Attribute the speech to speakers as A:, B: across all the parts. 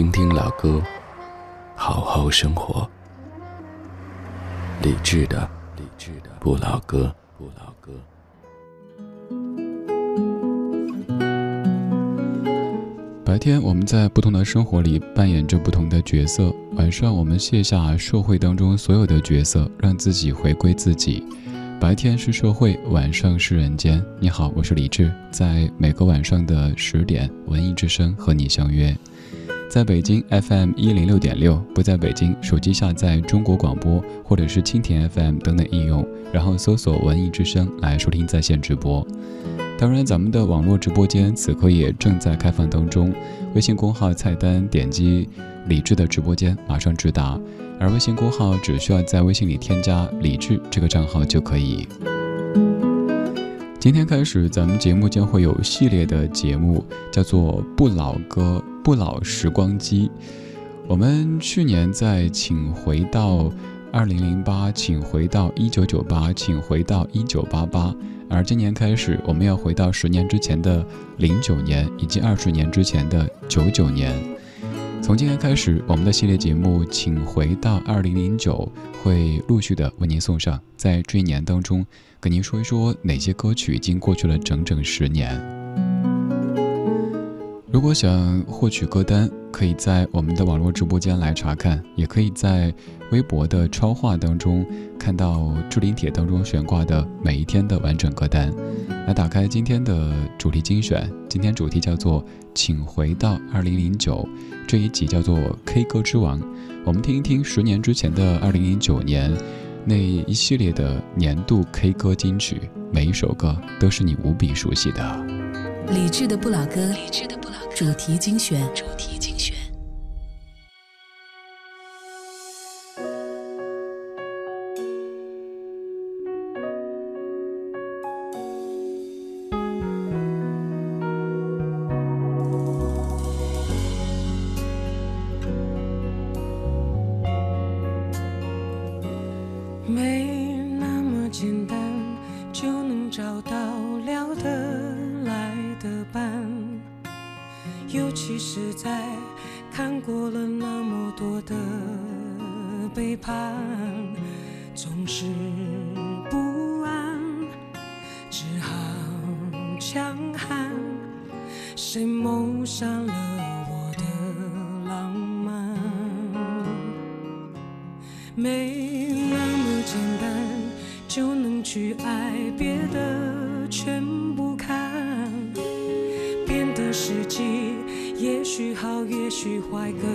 A: 听听老歌。好好生活，理智的理智的不老歌，不老歌。
B: 白天我们在不同的生活里扮演着不同的角色，晚上我们卸下社会当中所有的角色，让自己回归自己。白天是社会，晚上是人间。你好，我是李志，在每个晚上的十点，文艺之声和你相约。在北京 FM 一零六点六，不在北京，手机下载中国广播或者是蜻蜓 FM 等等应用，然后搜索“文艺之声”来收听在线直播。当然，咱们的网络直播间此刻也正在开放当中，微信公号菜单点击“李智”的直播间，马上直达。而微信公号只需要在微信里添加“李智”这个账号就可以。今天开始，咱们节目将会有系列的节目，叫做“不老歌”。不老时光机，我们去年在请回到二零零八，请回到一九九八，请回到一九八八，而今年开始，我们要回到十年之前的零九年，以及二十年之前的九九年。从今天开始，我们的系列节目《请回到二零零九》会陆续的为您送上，在这一年当中，跟您说一说哪些歌曲已经过去了整整十年。如果想获取歌单，可以在我们的网络直播间来查看，也可以在微博的超话当中看到置顶帖当中悬挂的每一天的完整歌单。来打开今天的主题精选，今天主题叫做“请回到二零零九”，这一集叫做 “K 歌之王”。我们听一听十年之前的二零零九年那一系列的年度 K 歌金曲，每一首歌都是你无比熟悉的。
C: 理智的不老歌。主题精选。
D: 强悍谁谋杀了我的浪漫？没那么简单就能去爱别的全不看。变得实际也许好也许坏各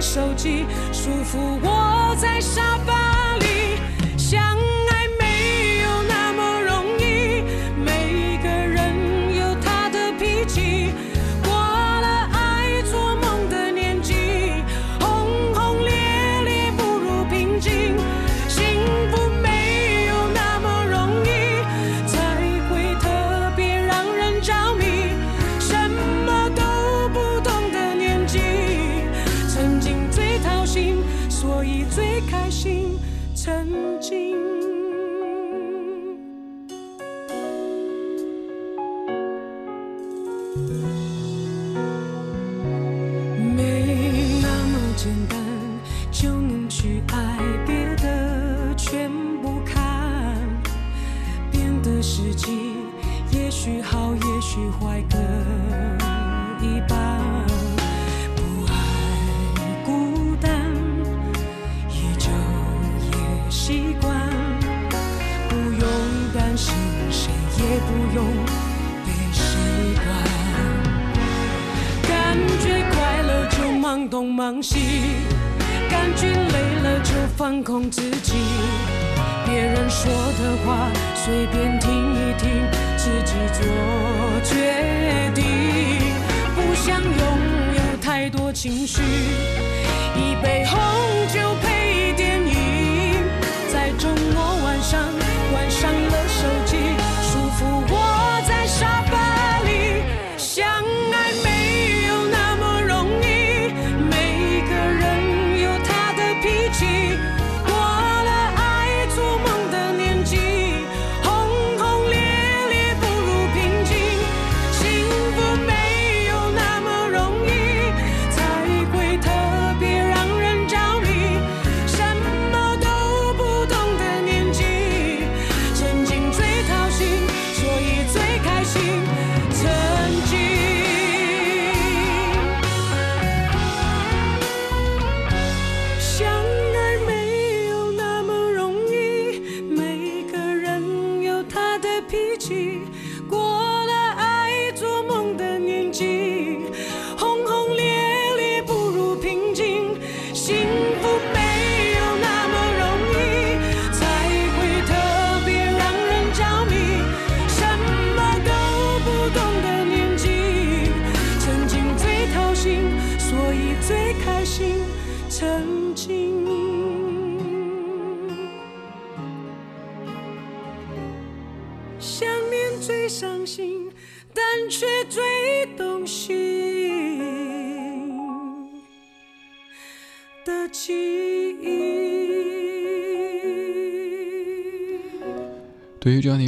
D: 手机束缚我在沙发你最开心曾经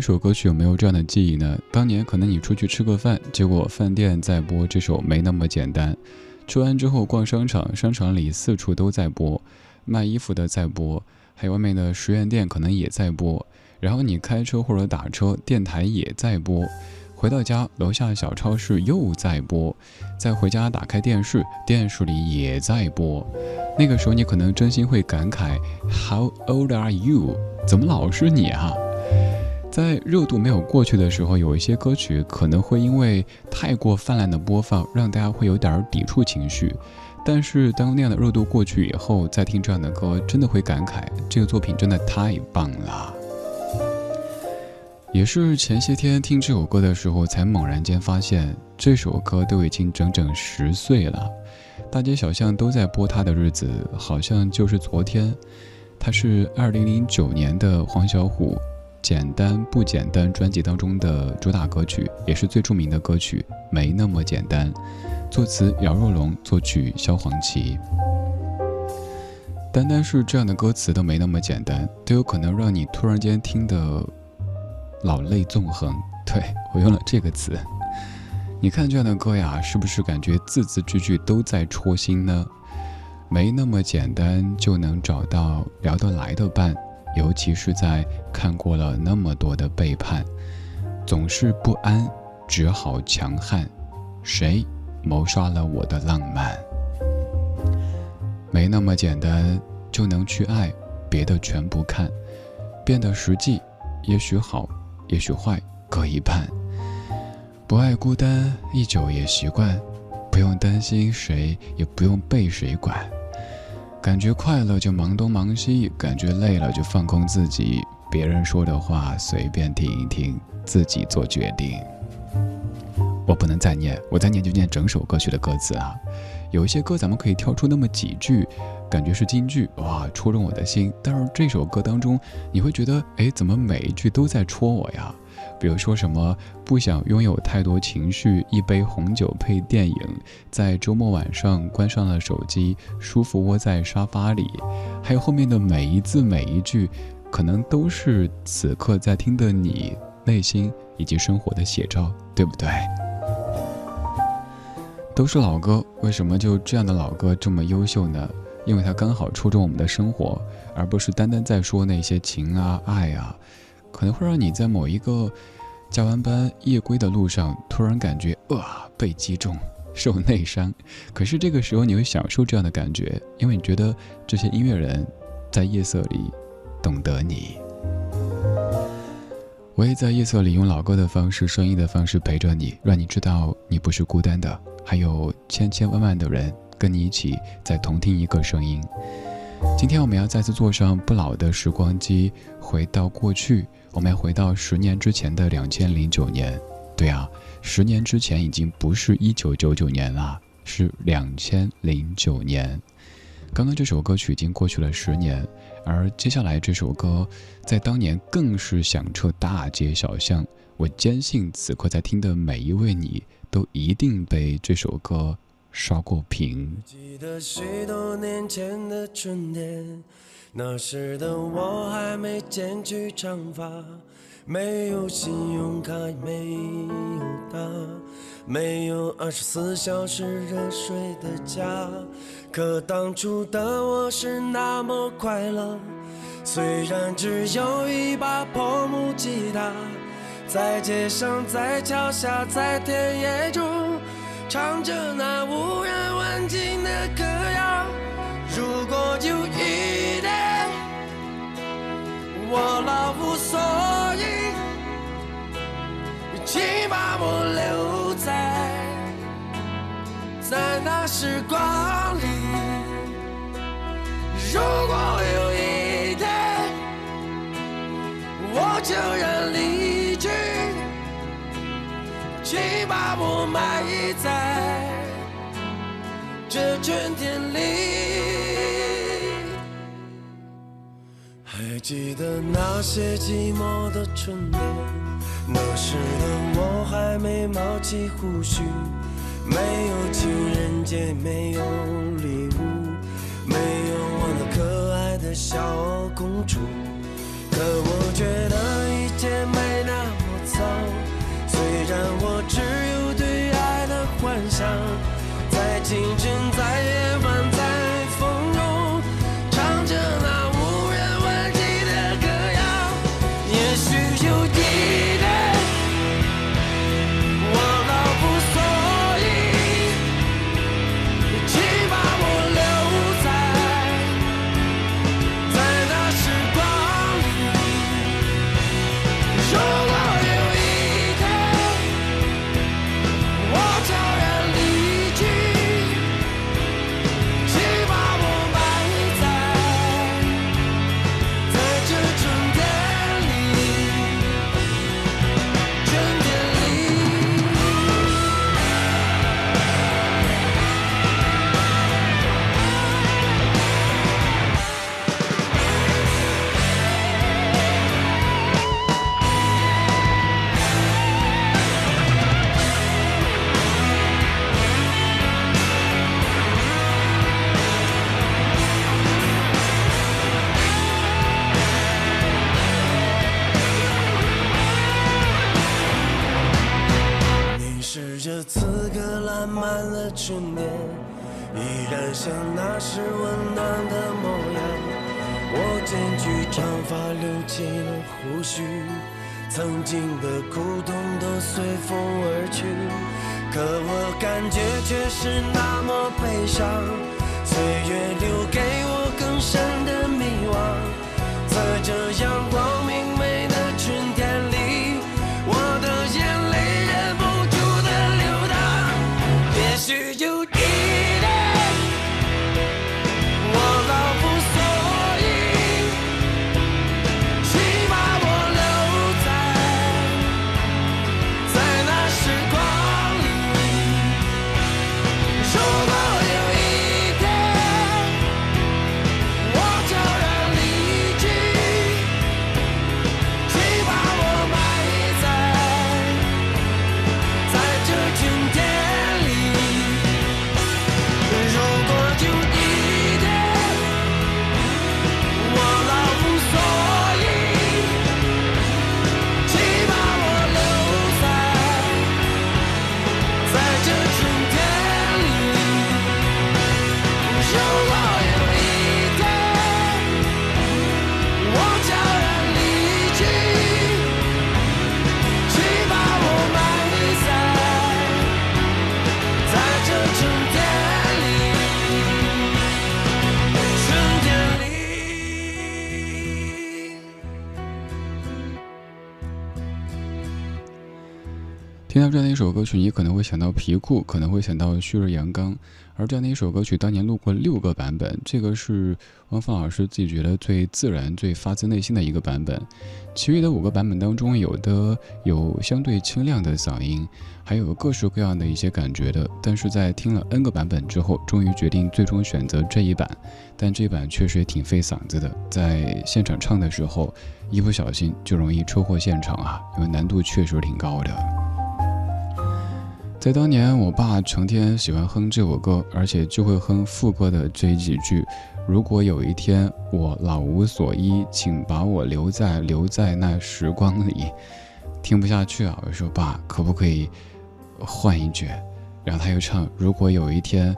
B: 这首歌曲，有没有这样的记忆呢？当年可能你出去吃个饭，结果饭店在播这首《没那么简单》，吃完之后逛商场，商场里四处都在播，卖衣服的在播，还有外面的十元店可能也在播。然后你开车或者打车，电台也在播。回到家，楼下小超市又在播，再回家打开电视，电视里也在播。那个时候你可能真心会感慨：How old are you？怎么老是你啊？在热度没有过去的时候，有一些歌曲可能会因为太过泛滥的播放，让大家会有点抵触情绪。但是当那样的热度过去以后，再听这样的歌，真的会感慨这个作品真的太棒了。也是前些天听这首歌的时候，才猛然间发现这首歌都已经整整十岁了。大街小巷都在播它的日子，好像就是昨天。它是二零零九年的黄小琥《简单不简单》专辑当中的主打歌曲，也是最著名的歌曲《没那么简单》。作词姚若龙，作曲萧煌奇。单单是这样的歌词都没那么简单，都有可能让你突然间听得老泪纵横。对我用了这个词。你看这样的歌呀，是不是感觉字字句句都在戳心呢？没那么简单就能找到聊得来的伴，尤其是在看过了那么多的背叛，总是不安，只好强悍。谁谋杀了我的浪漫？没那么简单就能去爱，别的全不看，变得实际，也许好，也许坏，各一半。不爱孤单，一久也习惯，不用担心谁，也不用被谁管。感觉快乐就忙东忙西，感觉累了就放空自己。别人说的话随便听一听，自己做决定。我不能再念，我再念就念整首歌曲的歌词啊。有一些歌咱们可以挑出那么几句，感觉是京剧，哇，戳中我的心。但是这首歌当中，你会觉得，哎，怎么每一句都在戳我呀？比如说什么不想拥有太多情绪，一杯红酒配电影，在周末晚上关上了手机，舒服窝在沙发里，还有后面的每一字每一句，可能都是此刻在听的你内心以及生活的写照，对不对？都是老歌，为什么就这样的老歌这么优秀呢？因为它刚好戳中我们的生活，而不是单单在说那些情啊、爱啊。可能会让你在某一个加完班夜归的路上，突然感觉哇被击中，受内伤。可是这个时候你会享受这样的感觉，因为你觉得这些音乐人在夜色里懂得你。我也在夜色里用老歌的方式、声音的方式陪着你，让你知道你不是孤单的，还有千千万万的人跟你一起再同听一个声音。今天我们要再次坐上不老的时光机，回到过去。我们要回到十年之前的两千零九年。对啊，十年之前已经不是一九九九年了，是两千零九年。刚刚这首歌曲已经过去了十年。而接下来这首歌，在当年更是响彻大街小巷。我坚信，此刻在听的每一位你，都一定被这首歌刷过屏。
E: 记得许多年前的春天，那时的我还没剪去长发，没有信用卡，没有他，没有二十四小时热水的家。可当初的我是那么快乐，虽然只有一把破木吉他，在街上，在桥下，在田野中，唱着那无人问津的歌谣。如果有一天我老无所依，请把我留在在那时光里。如果有一天我就要离去，请把我埋在这春天里。还记得那些寂寞的春天，那时的我还没冒起胡须，没有情人节，没有礼物，没有我那可爱。的小公主，可我觉得一切没那么糟。让我只有对爱的幻想，在今胡须曾经的苦痛都随风而去，可我感觉却是那么悲伤。岁月留给我更深
B: 歌曲，你可能会想到皮裤，可能会想到旭日阳刚。而这样的一首歌曲，当年录过六个版本，这个是汪峰老师自己觉得最自然、最发自内心的一个版本。其余的五个版本当中，有的有相对清亮的嗓音，还有各式各样的一些感觉的。但是在听了 N 个版本之后，终于决定最终选择这一版。但这版确实也挺费嗓子的，在现场唱的时候，一不小心就容易车祸现场啊，因为难度确实挺高的。在当年，我爸成天喜欢哼这首歌，而且就会哼副歌的这几句：“如果有一天我老无所依，请把我留在留在那时光里。”听不下去啊，我说：“爸，可不可以换一句？”然后他又唱：“如果有一天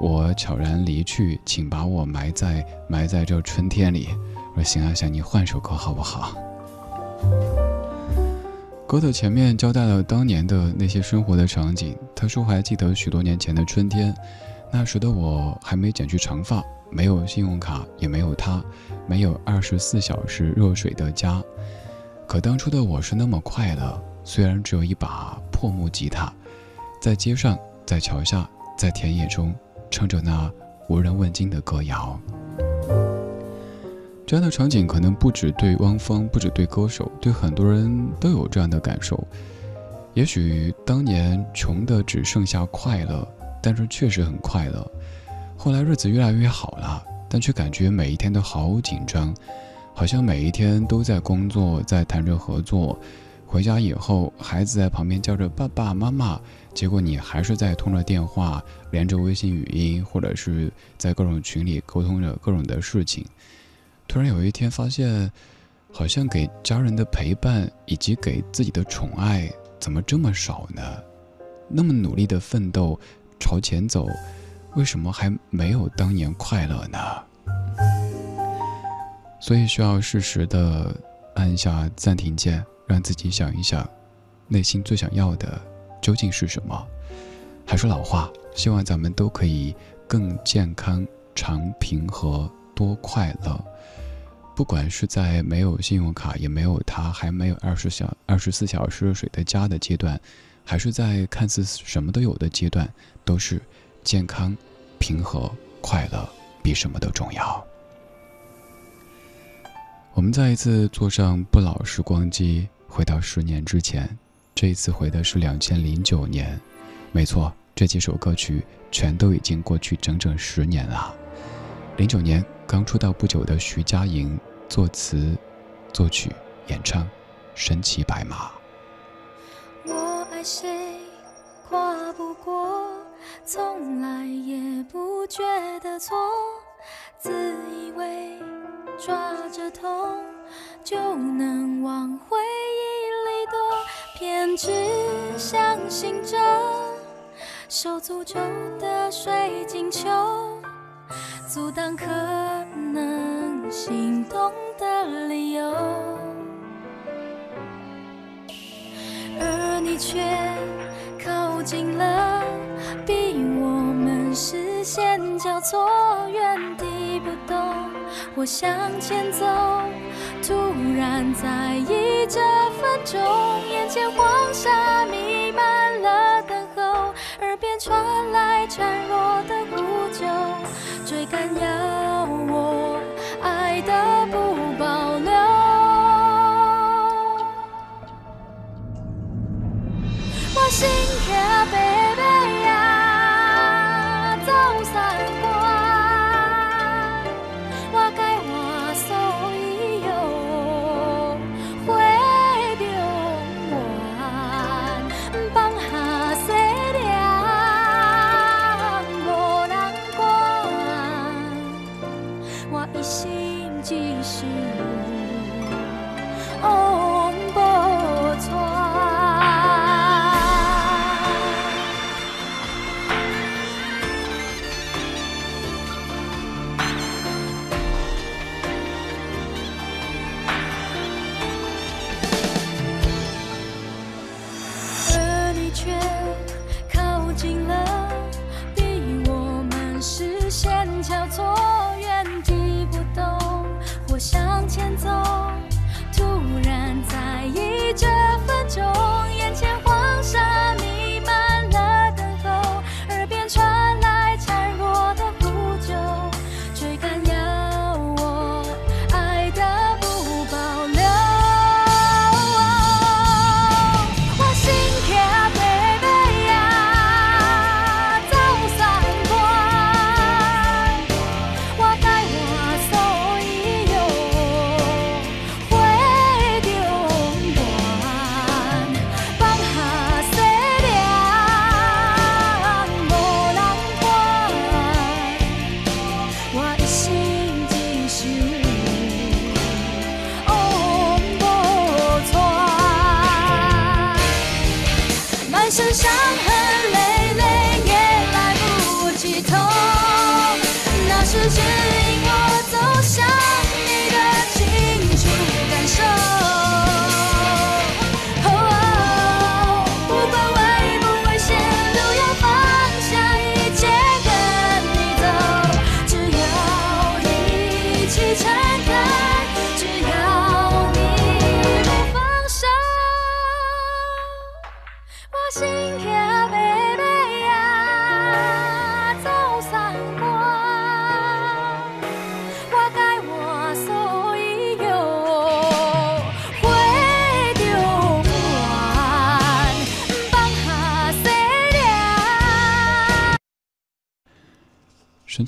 B: 我悄然离去，请把我埋在埋在这春天里。”我说：“行啊，行，你换首歌好不好？”歌的前面交代了当年的那些生活的场景。他说还记得许多年前的春天，那时的我还没剪去长发，没有信用卡，也没有他，没有二十四小时热水的家。可当初的我是那么快乐，虽然只有一把破木吉他，在街上，在桥下，在田野中，唱着那无人问津的歌谣。这样的场景可能不止对汪峰，不止对歌手，对很多人都有这样的感受。也许当年穷的只剩下快乐，但是确实很快乐。后来日子越来越好了，但却感觉每一天都好紧张，好像每一天都在工作，在谈着合作。回家以后，孩子在旁边叫着爸爸妈妈，结果你还是在通着电话，连着微信语音，或者是在各种群里沟通着各种的事情。突然有一天发现，好像给家人的陪伴以及给自己的宠爱怎么这么少呢？那么努力的奋斗，朝前走，为什么还没有当年快乐呢？所以需要适时的按下暂停键，让自己想一想，内心最想要的究竟是什么？还是老话，希望咱们都可以更健康、长平和、多快乐。不管是在没有信用卡，也没有他，还没有二十小二十四小时热水的家的阶段，还是在看似什么都有的阶段，都是健康、平和、快乐，比什么都重要。我们再一次坐上不老时光机，回到十年之前，这一次回的是两千零九年。没错，这几首歌曲全都已经过去整整十年了。零九年刚出道不久的徐佳莹作词、作曲、演唱《身骑白马》。
F: 我爱谁跨不过，从来也不觉得错，自以为抓着痛就能往回忆里躲，偏只相信着手足咒的水晶球。阻挡可能心动的理由，而你却靠近了，逼我们视线交错，原地不动或向前走。突然在意这分钟，眼前黄沙弥漫了等候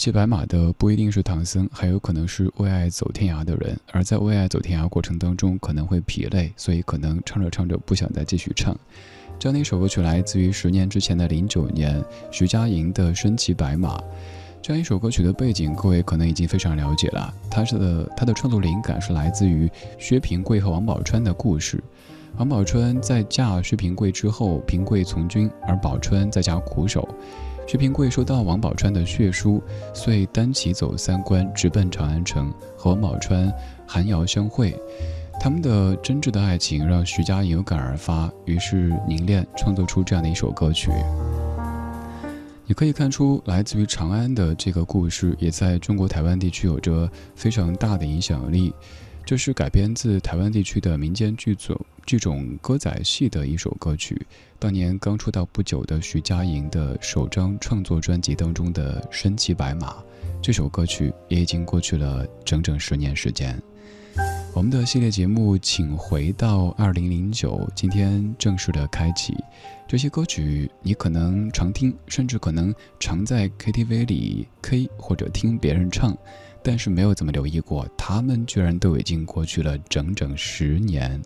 B: 骑白马的不一定是唐僧，还有可能是为爱走天涯的人。而在为爱走天涯过程当中，可能会疲累，所以可能唱着唱着不想再继续唱。这样的一首歌曲来自于十年之前的零九年，徐佳莹的《身骑白马》。这样一首歌曲的背景，各位可能已经非常了解了。它是的，它的创作灵感是来自于薛平贵和王宝钏的故事。王宝钏在嫁薛平贵之后，平贵从军，而宝钏在家苦守。薛平贵收到王宝钏的血书，遂单骑走三关，直奔长安城，和王宝钏寒窑相会。他们的真挚的爱情让徐佳莹有感而发，于是凝练创作出这样的一首歌曲。你可以看出，来自于长安的这个故事，也在中国台湾地区有着非常大的影响力。这是改编自台湾地区的民间剧组剧种歌仔戏的一首歌曲。当年刚出道不久的徐佳莹的首张创作专辑当中的《身骑白马》，这首歌曲也已经过去了整整十年时间。我们的系列节目，请回到二零零九，今天正式的开启。这些歌曲你可能常听，甚至可能常在 KTV 里 K 或者听别人唱。但是没有怎么留意过，他们居然都已经过去了整整十年。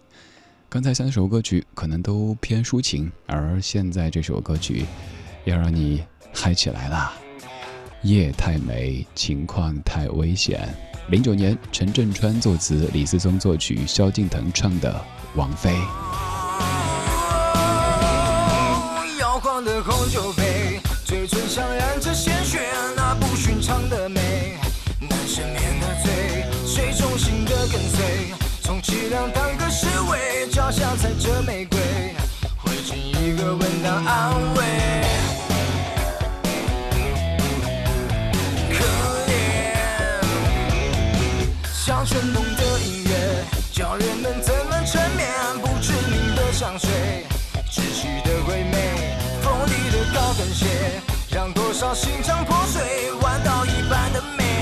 B: 刚才三首歌曲可能都偏抒情，而现在这首歌曲要让你嗨起来了。夜太美，情况太危险。零九年，陈振川作词，李思松作曲，萧敬腾唱的《王菲》。
G: 摇晃的红酒杯，嘴唇上染着鲜血，那不寻常的美。随，从凄凉当个侍卫，脚下踩着玫瑰，回敬一个吻当安慰。可怜，像春梦的音乐，叫人们怎么沉眠？不知名的香水，窒息的鬼魅，锋利的高跟鞋，让多少心肠破碎，弯刀一般的美。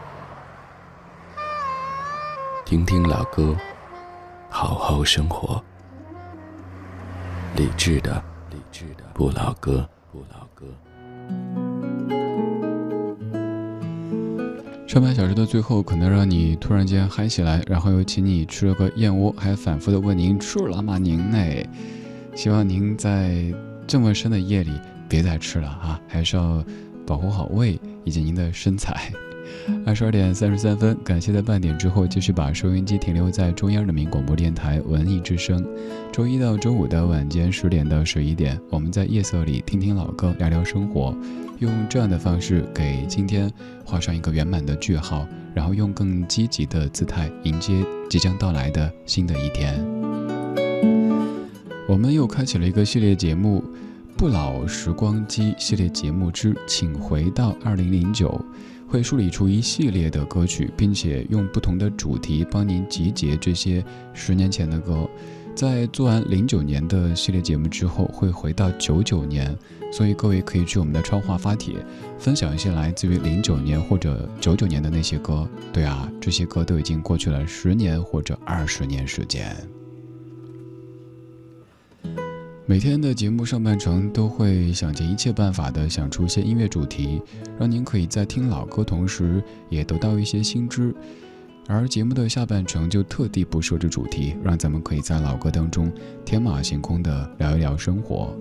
A: 听听老歌，好好生活。理智的，理智的不老歌，不老歌。
B: 上半小时的最后，可能让你突然间嗨起来，然后又请你吃了个燕窝，还反复的问您吃了吗？您呢？希望您在这么深的夜里别再吃了啊，还是要保护好胃以及您的身材。二十二点三十三分，感谢在半点之后继续把收音机停留在中央人民广播电台文艺之声。周一到周五的晚间十点到十一点，我们在夜色里听听老歌，聊聊生活，用这样的方式给今天画上一个圆满的句号，然后用更积极的姿态迎接即将到来的新的一天。我们又开启了一个系列节目《不老时光机》系列节目之，请回到二零零九。会梳理出一系列的歌曲，并且用不同的主题帮您集结这些十年前的歌。在做完零九年的系列节目之后，会回到九九年，所以各位可以去我们的超话发帖，分享一些来自于零九年或者九九年的那些歌。对啊，这些歌都已经过去了十年或者二十年时间。每天的节目上半程都会想尽一切办法的想出一些音乐主题，让您可以在听老歌同时也得到一些新知。而节目的下半程就特地不设置主题，让咱们可以在老歌当中天马行空的聊一聊生活。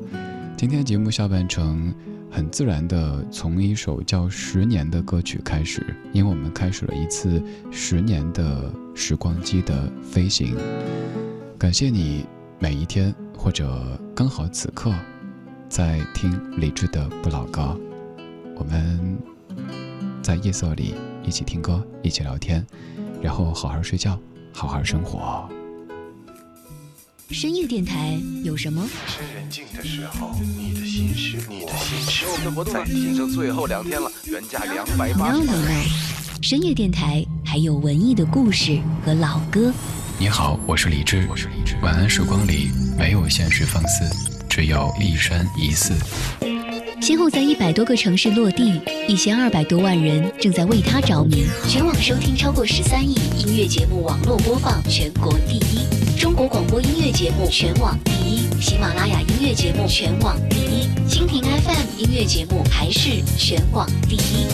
B: 今天节目下半程很自然的从一首叫《十年》的歌曲开始，因为我们开始了一次十年的时光机的飞行。感谢你每一天或者刚好此刻在听李志的不老歌，我们在夜色里一起听歌，一起聊天。然后好好睡觉，好好生活。
C: 深夜电台有什么？
H: 趁人静的时候，你的心事，你的心事。我们的活动在仅剩最后两天了，原价两百八。
C: No No No，深夜电台还有文艺的故事和老歌。
B: 你好，我是李志。我是李志。晚安时光里没有现实放肆，只有一生一寺。
C: 先后在一百多个城市落地，一千二百多万人正在为他着迷。全网收听超过十三亿，音乐节目网络播放全国第一，中国广播音乐节目全网第一，喜马拉雅音乐节目全网第一，蜻蜓 FM 音乐节目还是全网第一。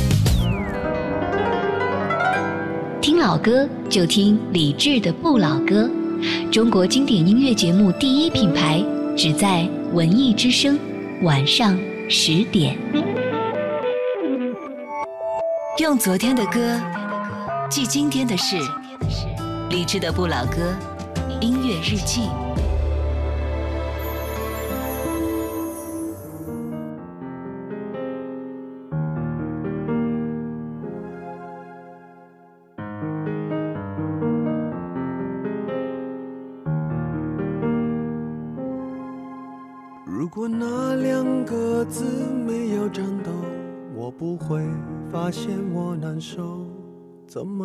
C: 听老歌就听李志的不老歌，中国经典音乐节目第一品牌，只在文艺之声晚上。十点，用昨天的歌记今天的事，李志的不老歌，音乐日记。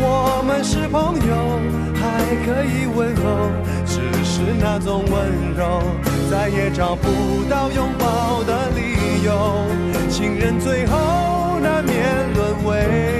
I: 我们是朋友。还可以问候，只是那种温柔，再也找不到拥抱的理由。情人最后难免沦为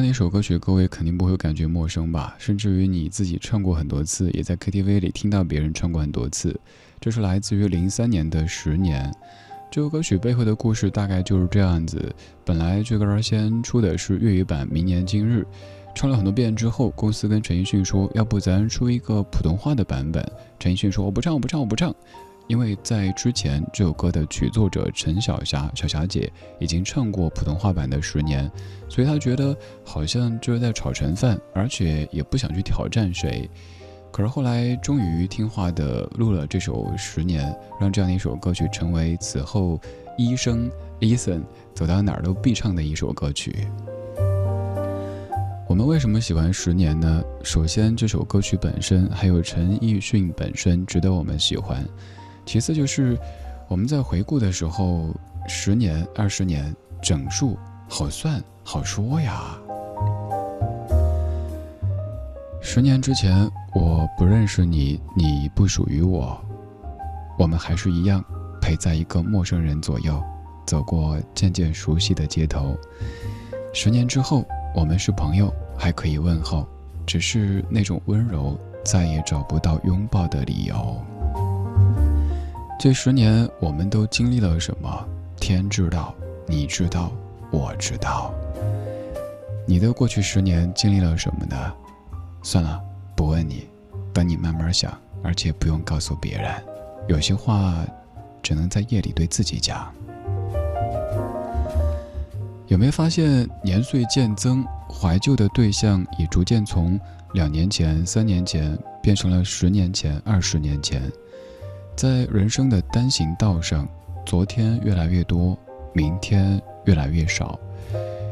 B: 那首歌曲，各位肯定不会感觉陌生吧？甚至于你自己唱过很多次，也在 KTV 里听到别人唱过很多次。这是来自于零三年的《十年》。这首歌曲背后的故事大概就是这样子：本来这歌先出的是粤语版《明年今日》，唱了很多遍之后，公司跟陈奕迅说：“要不咱出一个普通话的版本？”陈奕迅说：“我不唱，我不唱，我不唱。”因为在之前这首歌的曲作者陈小霞小霞姐已经唱过普通话版的《十年》，所以她觉得好像就是在炒陈饭，而且也不想去挑战谁。可是后来终于听话的录了这首《十年》，让这样的一首歌曲成为此后医生 Eason 走到哪儿都必唱的一首歌曲。我们为什么喜欢《十年》呢？首先，这首歌曲本身，还有陈奕迅本身值得我们喜欢。其次就是我们在回顾的时候，十年、二十年整数好算好说呀。十年之前我不认识你，你不属于我，我们还是一样陪在一个陌生人左右，走过渐渐熟悉的街头。十年之后，我们是朋友，还可以问候，只是那种温柔再也找不到拥抱的理由。这十年，我们都经历了什么？天知道，你知道，我知道。你的过去十年经历了什么呢？算了，不问你，等你慢慢想，而且不用告诉别人。有些话，只能在夜里对自己讲。有没有发现，年岁渐增，怀旧的对象也逐渐从两年前、三年前变成了十年前、二十年前？在人生的单行道上，昨天越来越多，明天越来越少。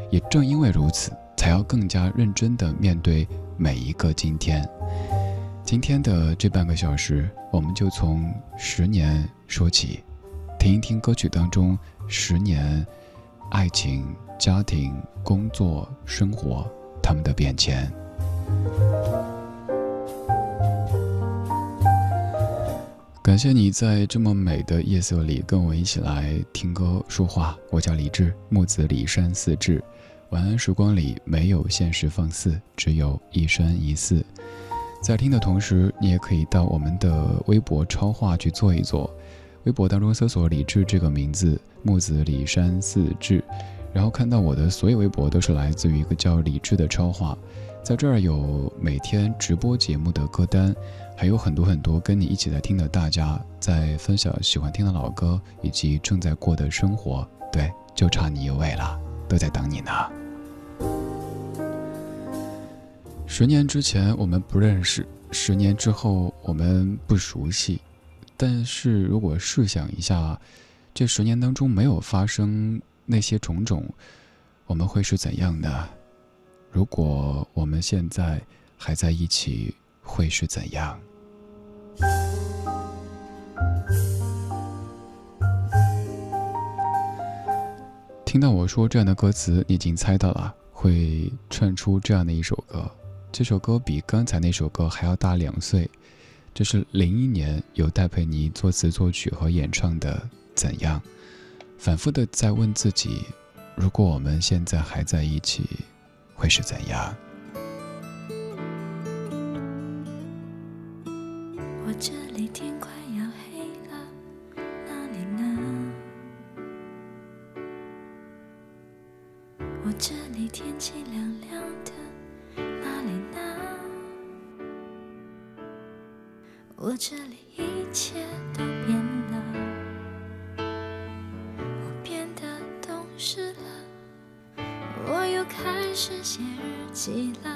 B: 也正因为如此，才要更加认真地面对每一个今天。今天的这半个小时，我们就从十年说起，听一听歌曲当中十年爱情。家庭、工作、生活，他们的变迁。感谢你在这么美的夜色里跟我一起来听歌说话。我叫李志，木子李山四志。晚安时光里没有现实放肆，只有一山一寺。在听的同时，你也可以到我们的微博超话去做一做。微博当中搜索“李志”这个名字，木子李山四志。然后看到我的所有微博都是来自于一个叫李智的超话，在这儿有每天直播节目的歌单，还有很多很多跟你一起在听的大家在分享喜欢听的老歌以及正在过的生活，对，就差你一位了，都在等你呢。十年之前我们不认识，十年之后我们不熟悉，但是如果试想一下，这十年当中没有发生。那些种种，我们会是怎样的？如果我们现在还在一起，会是怎样？听到我说这样的歌词，你已经猜到了，会串出这样的一首歌。这首歌比刚才那首歌还要大两岁，这是零一年由戴佩妮作词作曲和演唱的《怎样》。反复的在问自己：如果我们现在还在一起，会是怎样？
F: 这里天快要黑了，哪里呢？我这里天气凉凉的，哪里呢？我这里一切都变。了，我变得懂事了，我又开始写日记了，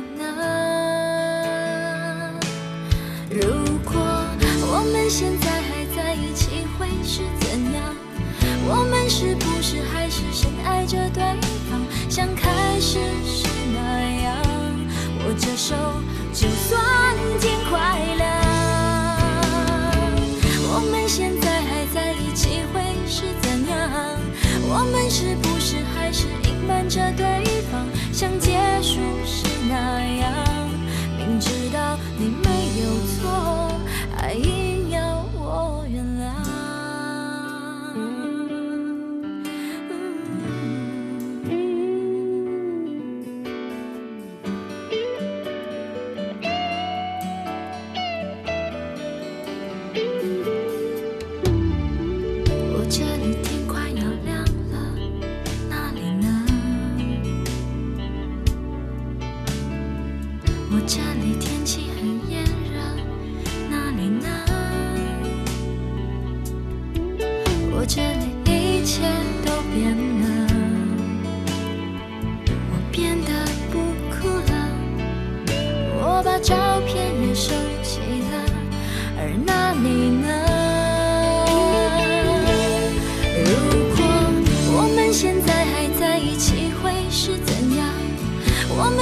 F: 是怎样？我们是不是还是深爱着对方，像开始时那样？握着手，就算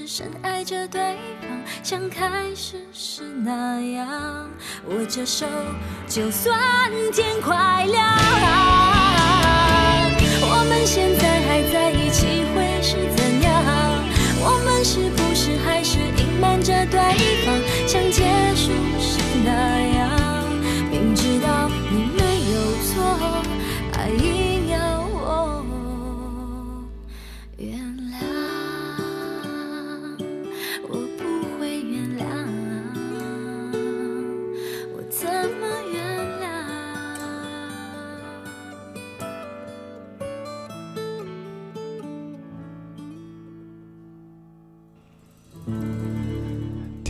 F: 是深爱着对方，像开始时那样？握着手，就算天快亮。我们现在还在一起，会是怎样？我们是不是还是隐瞒着对方，像结束时那样？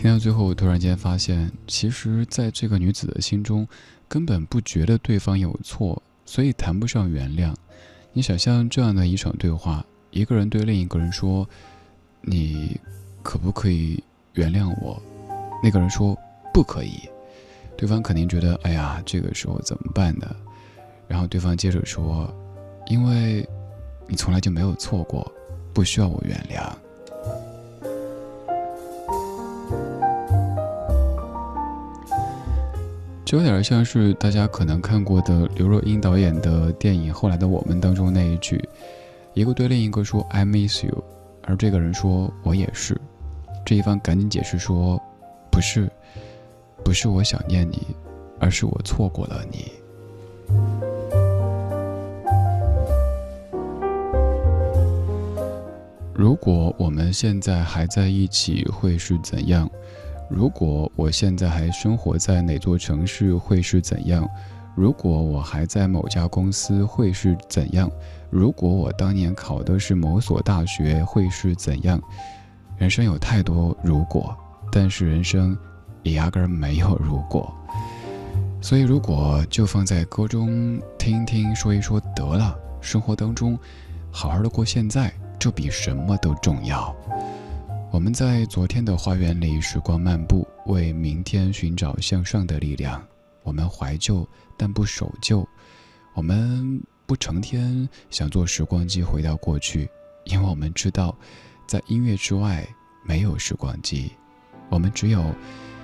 B: 听到最后，我突然间发现，其实在这个女子的心中，根本不觉得对方有错，所以谈不上原谅。你想象这样的一场对话，一个人对另一个人说：“你可不可以原谅我？”那个人说：“不可以。”对方肯定觉得：“哎呀，这个时候怎么办呢？”然后对方接着说：“因为你从来就没有错过，不需要我原谅。”就有点像是大家可能看过的刘若英导演的电影《后来的我们》当中那一句，一个对另一个说 “I miss you”，而这个人说“我也是”，这一方赶紧解释说：“不是，不是我想念你，而是我错过了你。”如果我们现在还在一起，会是怎样？如果我现在还生活在哪座城市，会是怎样？如果我还在某家公司，会是怎样？如果我当年考的是某所大学，会是怎样？人生有太多如果，但是人生也压根儿没有如果。所以，如果就放在歌中听听说一说得了，生活当中好好的过现在，这比什么都重要。我们在昨天的花园里时光漫步，为明天寻找向上的力量。我们怀旧，但不守旧。我们不成天想坐时光机回到过去，因为我们知道，在音乐之外没有时光机。我们只有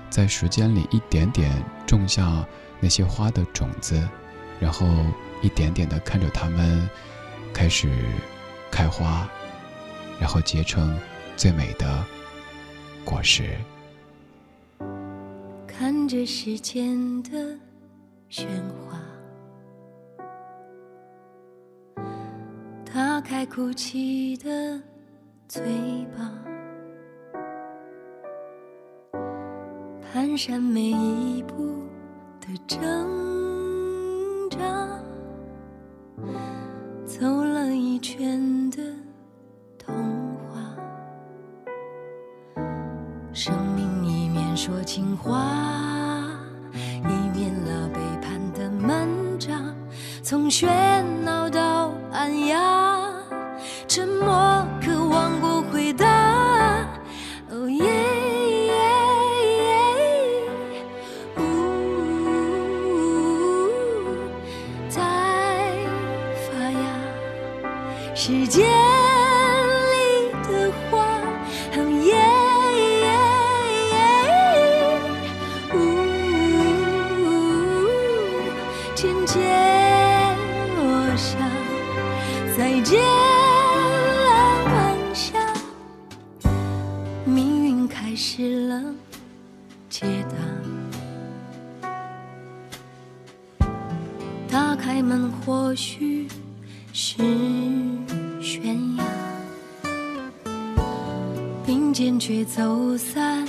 B: 在时间里一点点种下那些花的种子，然后一点点的看着它们开始开花，然后结成最美的果实。
F: 看着时间的喧哗，打开哭泣的嘴巴，蹒跚每一步的挣扎，走了一圈的生命一面说情话，一面了背叛的门闸，从喧闹渐渐落下，再见了晚霞，命运开始了解答。打开门，或许是悬崖，并肩却走散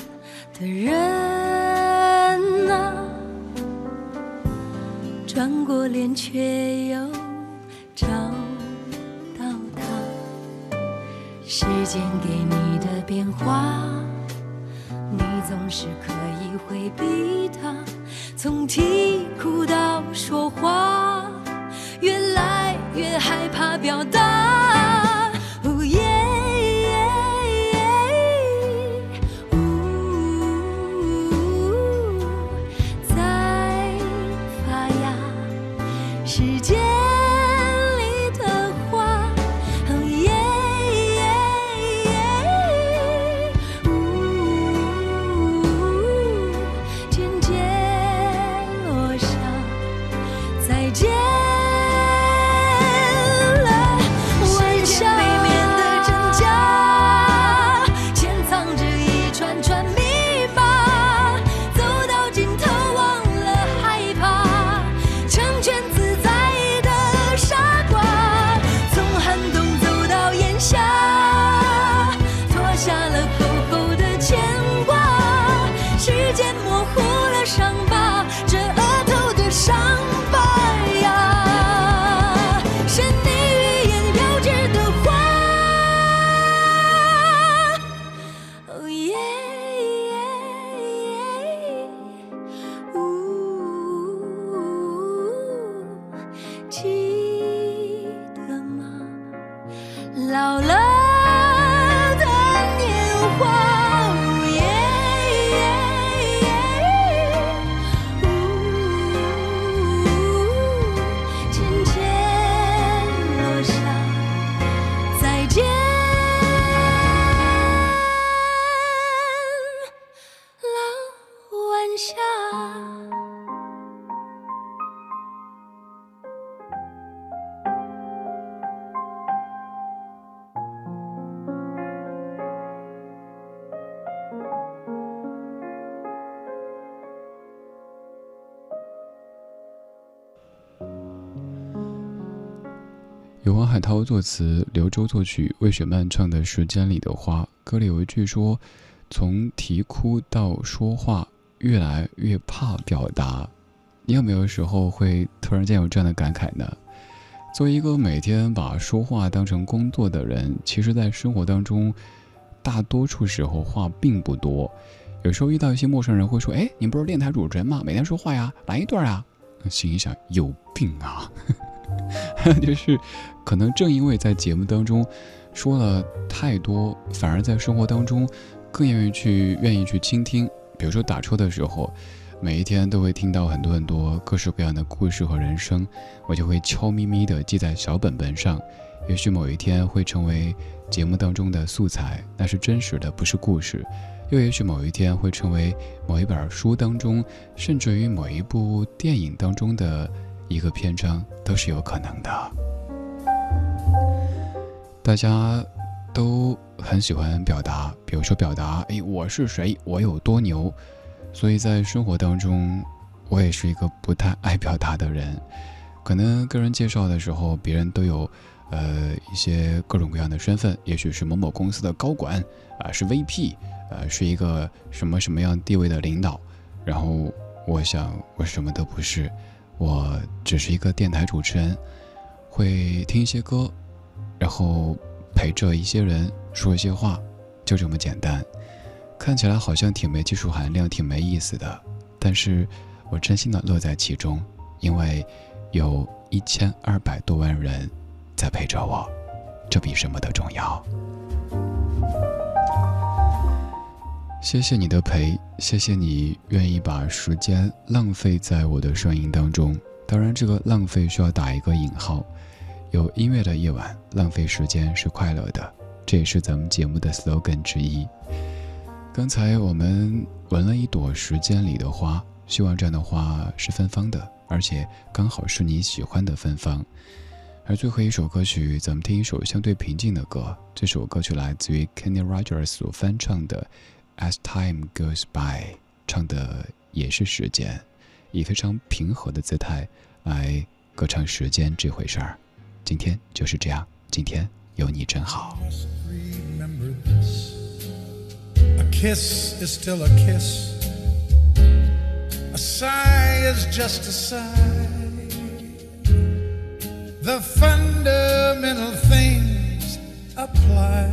F: 的人过脸却又找到他。时间给你的变化，你总是可以回避它。从啼哭到说话，越来越害怕表达。
B: 由王海涛作词，刘洲作曲，魏雪漫唱的《时间里的花》，歌里有一句说：“从啼哭到说话，越来越怕表达。”你有没有时候会突然间有这样的感慨呢？作为一个每天把说话当成工作的人，其实在生活当中，大多数时候话并不多。有时候遇到一些陌生人会说：“哎，你不是电台主持人吗？每天说话呀，来一段啊。”心里想，有病啊！还 有就是，可能正因为在节目当中说了太多，反而在生活当中更愿意去愿意去倾听。比如说打车的时候，每一天都会听到很多很多各式各样的故事和人生，我就会悄咪咪地记在小本本上。也许某一天会成为节目当中的素材，那是真实的，不是故事。又也许某一天会成为某一本书当中，甚至于某一部电影当中的一个篇章都是有可能的。大家都很喜欢表达，比如说表达，哎，我是谁，我有多牛。所以在生活当中，我也是一个不太爱表达的人。可能个人介绍的时候，别人都有，呃，一些各种各样的身份，也许是某某公司的高管，啊，是 VP，呃，是一个什么什么样地位的领导。然后我想，我什么都不是，我只是一个电台主持人，会听一些歌，然后陪着一些人说一些话，就这么简单。看起来好像挺没技术含量，挺没意思的，但是我真心的乐在其中，因为有一千二百多万人在陪着我，这比什么都重要。谢谢你的陪，谢谢你愿意把时间浪费在我的声音当中。当然，这个浪费需要打一个引号。有音乐的夜晚，浪费时间是快乐的，这也是咱们节目的 slogan 之一。刚才我们闻了一朵时间里的花，希望这样的花是芬芳的，而且刚好是你喜欢的芬芳。而最后一首歌曲，咱们听一首相对平静的歌。这首歌曲来自于 Kenny Rogers 所翻唱的《As Time Goes By》，唱的也是时间，以非常平和的姿态来歌唱时间这回事儿。今天就是这样，今天有你真好。
J: kiss is still a kiss. A sigh is just a sigh. The fundamental things apply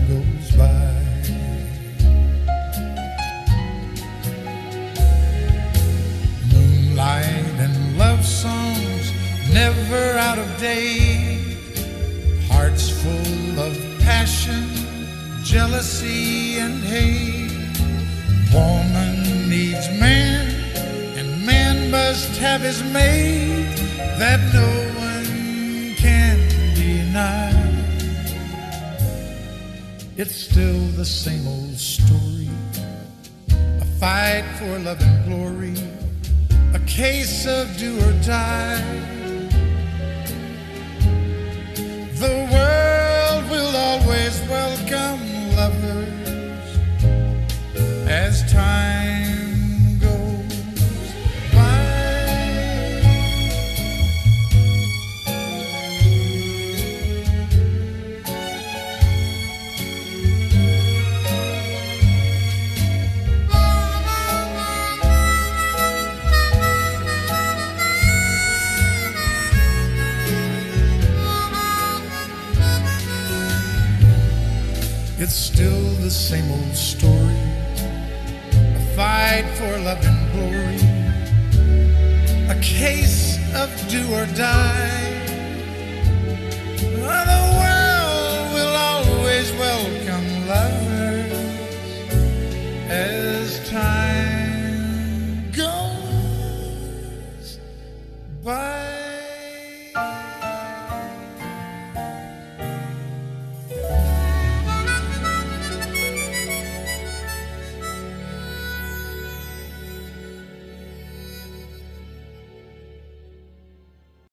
J: Moonlight and love songs never out of date. Hearts full of passion, jealousy, and hate. Woman needs man, and man must have his mate that no one can deny. It's still the same old story a fight for love and glory, case of do or die. The world will always welcome lovers as time same old story a fight for love and glory, a case of do or die.